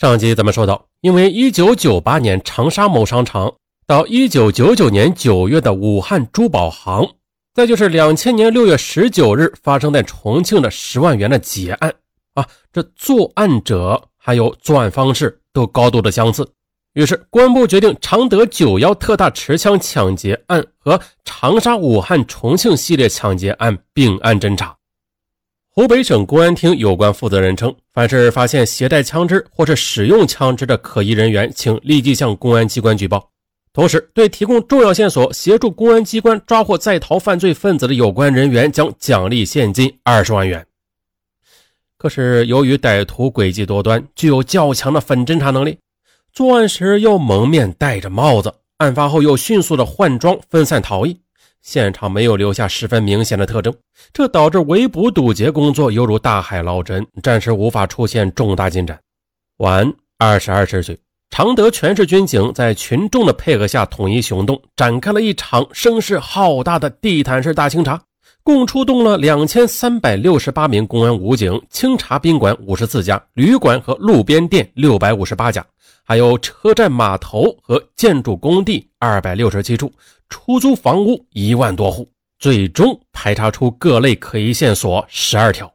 上集咱们说到，因为1998年长沙某商场到1999年9月的武汉珠宝行，再就是2000年6月19日发生在重庆的十万元的劫案啊，这作案者还有作案方式都高度的相似。于是公安部决定常德九幺特大持枪抢劫案和长沙、武汉、重庆系列抢劫案并案侦查。湖北省公安厅有关负责人称，凡是发现携带枪支或是使用枪支的可疑人员，请立即向公安机关举报。同时，对提供重要线索、协助公安机关抓获在逃犯罪分子的有关人员，将奖励现金二十万元。可是，由于歹徒诡计多端，具有较强的反侦查能力，作案时又蒙面戴着帽子，案发后又迅速的换装分散逃逸。现场没有留下十分明显的特征，这导致围捕堵截工作犹如大海捞针，暂时无法出现重大进展。晚二十二时许，常德全市军警在群众的配合下统一行动，展开了一场声势浩大的地毯式大清查，共出动了两千三百六十八名公安武警，清查宾馆五十四家，旅馆和路边店六百五十八家。还有车站、码头和建筑工地二百六十七处，出租房屋一万多户，最终排查出各类可疑线索十二条。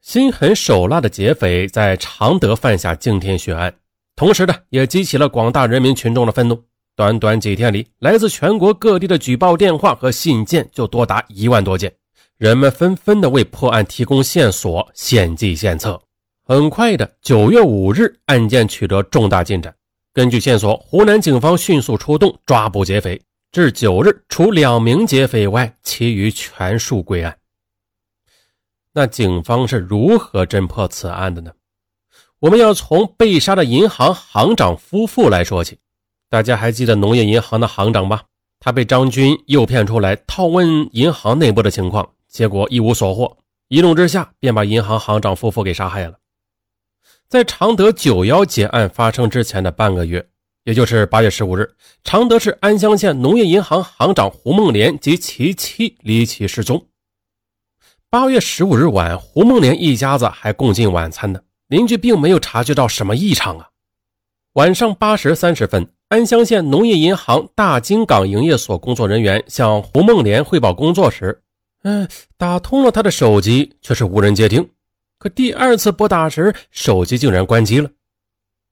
心狠手辣的劫匪在常德犯下惊天血案，同时呢，也激起了广大人民群众的愤怒。短短几天里，来自全国各地的举报电话和信件就多达一万多件，人们纷纷的为破案提供线索，献计献策。很快的，九月五日，案件取得重大进展。根据线索，湖南警方迅速出动抓捕劫匪。至九日，除两名劫匪外，其余全数归案。那警方是如何侦破此案的呢？我们要从被杀的银行行长夫妇来说起。大家还记得农业银行的行长吧？他被张军诱骗出来，套问银行内部的情况，结果一无所获，一怒之下便把银行行长夫妇给杀害了。在常德九幺劫案发生之前的半个月，也就是八月十五日，常德市安乡县农业银行行长胡梦莲及其妻离奇失踪。八月十五日晚，胡梦莲一家子还共进晚餐呢，邻居并没有察觉到什么异常啊。晚上八时三十分，安乡县农业银行大金港营业所工作人员向胡梦莲汇报工作时，嗯，打通了他的手机，却是无人接听。可第二次拨打时，手机竟然关机了。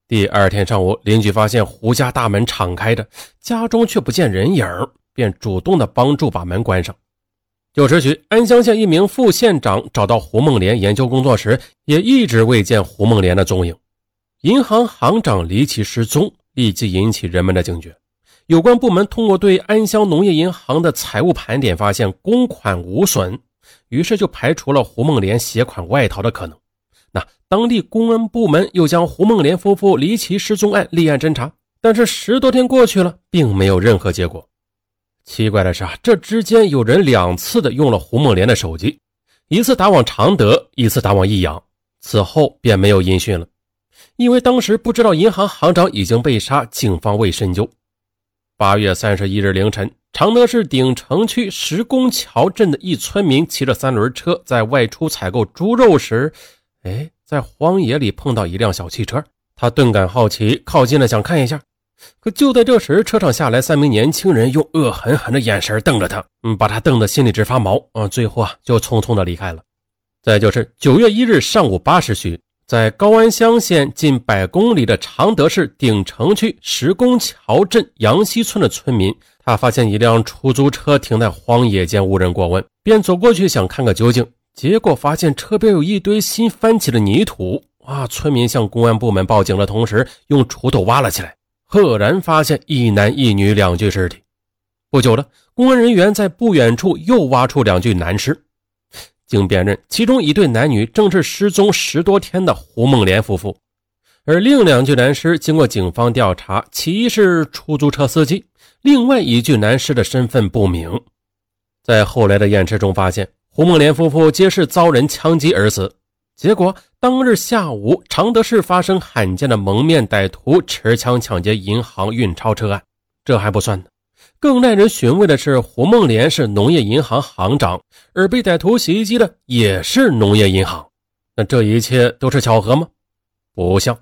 第二天上午，邻居发现胡家大门敞开着，家中却不见人影，便主动的帮助把门关上。九时许，安乡县一名副县长找到胡梦莲研究工作时，也一直未见胡梦莲的踪影。银行行长离奇失踪，立即引起人们的警觉。有关部门通过对安乡农业银行的财务盘点，发现公款无损。于是就排除了胡梦莲携款外逃的可能。当地公安部门又将胡梦莲夫妇离奇失踪案立案侦查，但是十多天过去了，并没有任何结果。奇怪的是啊，这之间有人两次的用了胡梦莲的手机，一次打往常德，一次打往益阳，此后便没有音讯了。因为当时不知道银行行长已经被杀，警方未深究。八月三十一日凌晨。常德市鼎城区石公桥镇的一村民骑着三轮车在外出采购猪肉时，哎，在荒野里碰到一辆小汽车，他顿感好奇，靠近了想看一下。可就在这时，车上下来三名年轻人，用恶狠狠的眼神瞪着他，嗯，把他瞪得心里直发毛啊。最后啊，就匆匆的离开了。再就是九月一日上午八时许，在高安乡县近百公里的常德市鼎城区石公桥镇杨溪村的村民。他发现一辆出租车停在荒野间，无人过问，便走过去想看个究竟。结果发现车边有一堆新翻起的泥土。啊！村民向公安部门报警的同时，用锄头挖了起来，赫然发现一男一女两具尸体。不久的，公安人员在不远处又挖出两具男尸，经辨认，其中一对男女正是失踪十多天的胡梦莲夫妇，而另两具男尸经过警方调查，其一是出租车司机。另外一具男尸的身份不明，在后来的验尸中发现，胡梦莲夫妇皆是遭人枪击而死。结果当日下午，常德市发生罕见的蒙面歹徒持枪抢劫银行运钞车案。这还不算呢，更耐人寻味的是，胡梦莲是农业银行行长，而被歹徒袭击的也是农业银行。那这一切都是巧合吗？不像。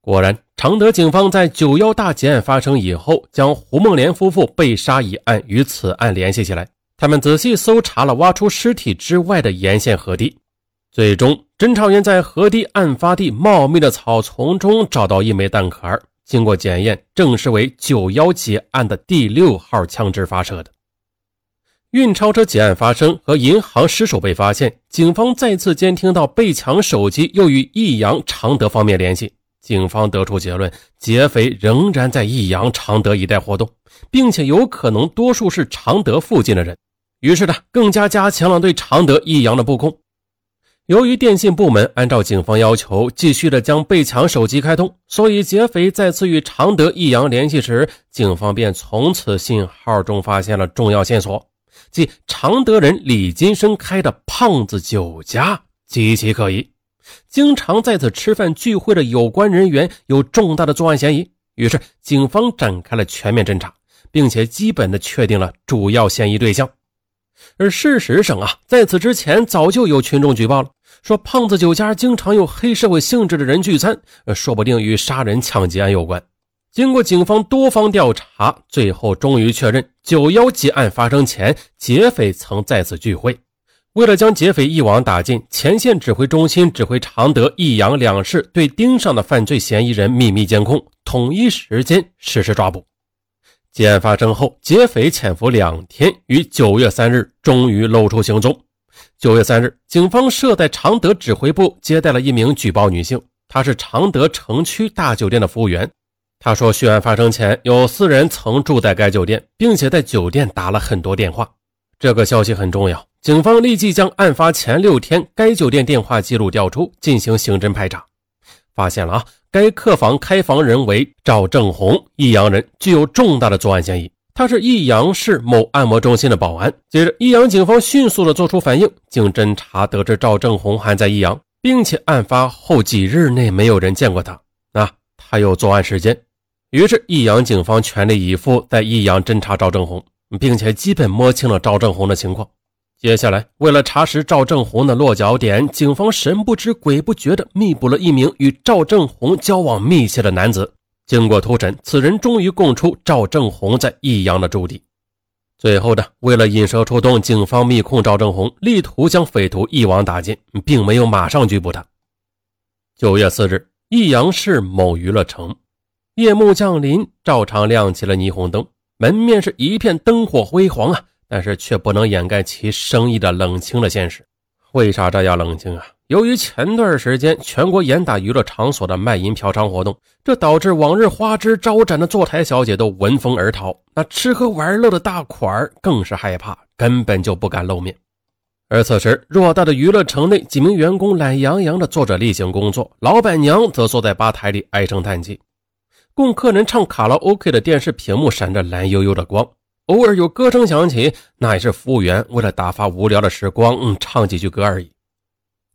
果然，常德警方在九幺大劫案发生以后，将胡梦莲夫妇被杀一案与此案联系起来。他们仔细搜查了挖出尸体之外的沿线河堤，最终，侦查员在河堤案发地茂密的草丛中找到一枚弹壳，经过检验，证实为九幺劫案的第六号枪支发射的。运钞车劫案发生和银行失手被发现，警方再次监听到被抢手机，又与益阳常德方面联系。警方得出结论，劫匪仍然在益阳常德一带活动，并且有可能多数是常德附近的人。于是呢，更加加强了对常德益阳的布控。由于电信部门按照警方要求，继续的将被抢手机开通，所以劫匪再次与常德益阳联系时，警方便从此信号中发现了重要线索。即常德人李金生开的胖子酒家极其可疑，经常在此吃饭聚会的有关人员有重大的作案嫌疑。于是，警方展开了全面侦查，并且基本的确定了主要嫌疑对象。而事实上啊，在此之前早就有群众举报了，说胖子酒家经常有黑社会性质的人聚餐，说不定与杀人抢劫案有关。经过警方多方调查，最后终于确认，九幺劫案发生前，劫匪曾在此聚会。为了将劫匪一网打尽，前线指挥中心指挥常德、益阳两市对盯上的犯罪嫌疑人秘密监控，统一时间实施抓捕。劫案发生后，劫匪潜伏两天，于九月三日终于露出行踪。九月三日，警方设在常德指挥部接待了一名举报女性，她是常德城区大酒店的服务员。他说，血案发生前有四人曾住在该酒店，并且在酒店打了很多电话。这个消息很重要，警方立即将案发前六天该酒店电话记录调出，进行刑侦排查，发现了啊，该客房开房人为赵正红，益阳人，具有重大的作案嫌疑。他是益阳市某按摩中心的保安。接着，益阳警方迅速的做出反应，经侦查得知赵正红还在益阳，并且案发后几日内没有人见过他，啊，他有作案时间。于是，益阳警方全力以赴在益阳侦查赵正红，并且基本摸清了赵正红的情况。接下来，为了查实赵正红的落脚点，警方神不知鬼不觉地密捕了一名与赵正红交往密切的男子。经过突审，此人终于供出赵正红在益阳的驻地。最后的，为了引蛇出洞，警方密控赵正红，力图将匪徒一网打尽，并没有马上拘捕他。九月四日，益阳市某娱乐城。夜幕降临，照常亮起了霓虹灯，门面是一片灯火辉煌啊，但是却不能掩盖其生意的冷清的现实。为啥这样冷清啊？由于前段时间全国严打娱乐场所的卖淫嫖娼活动，这导致往日花枝招展的坐台小姐都闻风而逃，那吃喝玩乐的大款更是害怕，根本就不敢露面。而此时，偌大的娱乐城内，几名员工懒洋洋地做着例行工作，老板娘则坐在吧台里唉声叹气。供客人唱卡拉 OK 的电视屏幕闪着蓝悠悠的光，偶尔有歌声响起，那也是服务员为了打发无聊的时光，嗯，唱几句歌而已。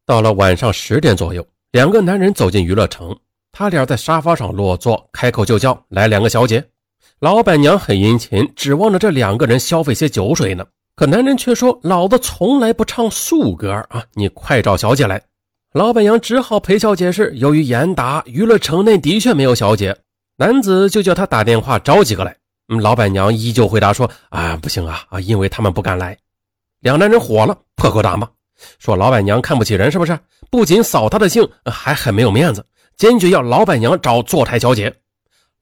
到了晚上十点左右，两个男人走进娱乐城，他俩在沙发上落座，开口就叫来两个小姐。老板娘很殷勤，指望着这两个人消费些酒水呢，可男人却说：“老子从来不唱素歌啊，你快找小姐来。”老板娘只好陪笑解释：“由于严打，娱乐城内的确没有小姐。”男子就叫他打电话找几个来。嗯，老板娘依旧回答说：“啊，不行啊啊，因为他们不敢来。”两男人火了，破口大骂，说：“老板娘看不起人是不是？不仅扫他的兴，还很没有面子，坚决要老板娘找坐台小姐。”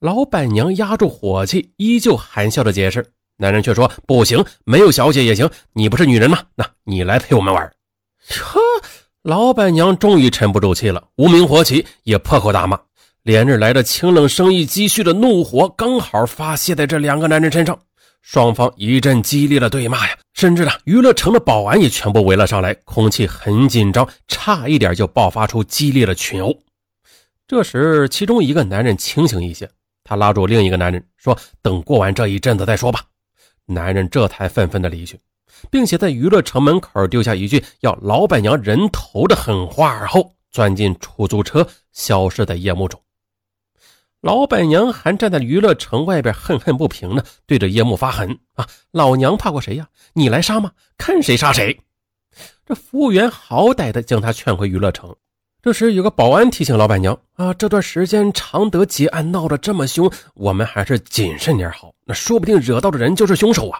老板娘压住火气，依旧含笑的解释。男人却说：“不行，没有小姐也行。你不是女人吗？那你来陪我们玩。”呵，老板娘终于沉不住气了，无名火起，也破口大骂。连日来的清冷生意积蓄的怒火，刚好发泄在这两个男人身上。双方一阵激烈的对骂呀，甚至呢，娱乐城的保安也全部围了上来，空气很紧张，差一点就爆发出激烈的群殴。这时，其中一个男人清醒一些，他拉住另一个男人说：“等过完这一阵子再说吧。”男人这才愤愤地离去，并且在娱乐城门口丢下一句要老板娘人头的狠话后，钻进出租车，消失在夜幕中。老板娘还站在娱乐城外边，恨恨不平呢，对着叶幕发狠啊！老娘怕过谁呀？你来杀吗？看谁杀谁！这服务员好歹的将他劝回娱乐城。这时有个保安提醒老板娘啊，这段时间常德劫案闹得这么凶，我们还是谨慎点好，那说不定惹到的人就是凶手啊，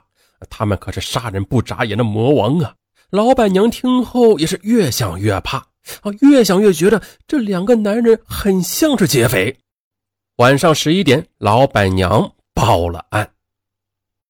他们可是杀人不眨眼的魔王啊！老板娘听后也是越想越怕啊，越想越觉得这两个男人很像是劫匪。晚上十一点，老板娘报了案。